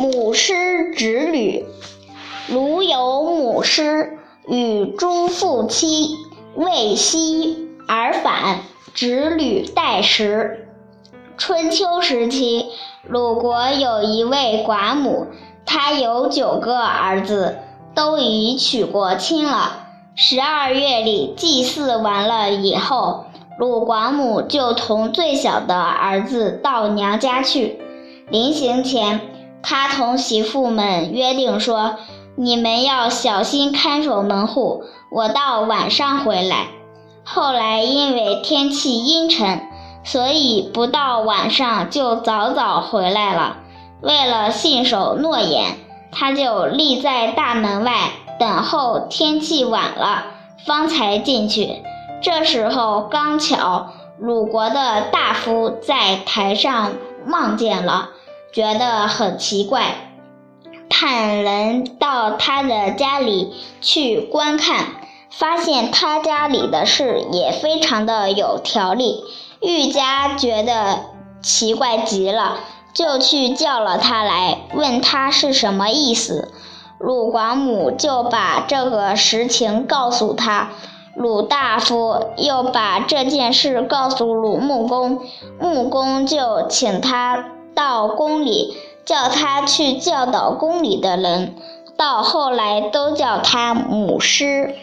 母师侄女。鲁有母师，与诸父妻，未息而返，侄女待食。春秋时期，鲁国有一位寡母，她有九个儿子，都已娶过亲了。十二月里祭祀完了以后，鲁寡母就同最小的儿子到娘家去。临行前，他同媳妇们约定说：“你们要小心看守门户，我到晚上回来。”后来因为天气阴沉，所以不到晚上就早早回来了。为了信守诺言，他就立在大门外等候天气晚了，方才进去。这时候刚巧鲁国的大夫在台上望见了，觉得很奇怪，派人到他的家里去观看，发现他家里的事也非常的有条理。愈加觉得奇怪极了，就去叫了他来，问他是什么意思。鲁广母就把这个实情告诉他。鲁大夫又把这件事告诉鲁穆公，穆公就请他到宫里，叫他去教导宫里的人，到后来都叫他母师。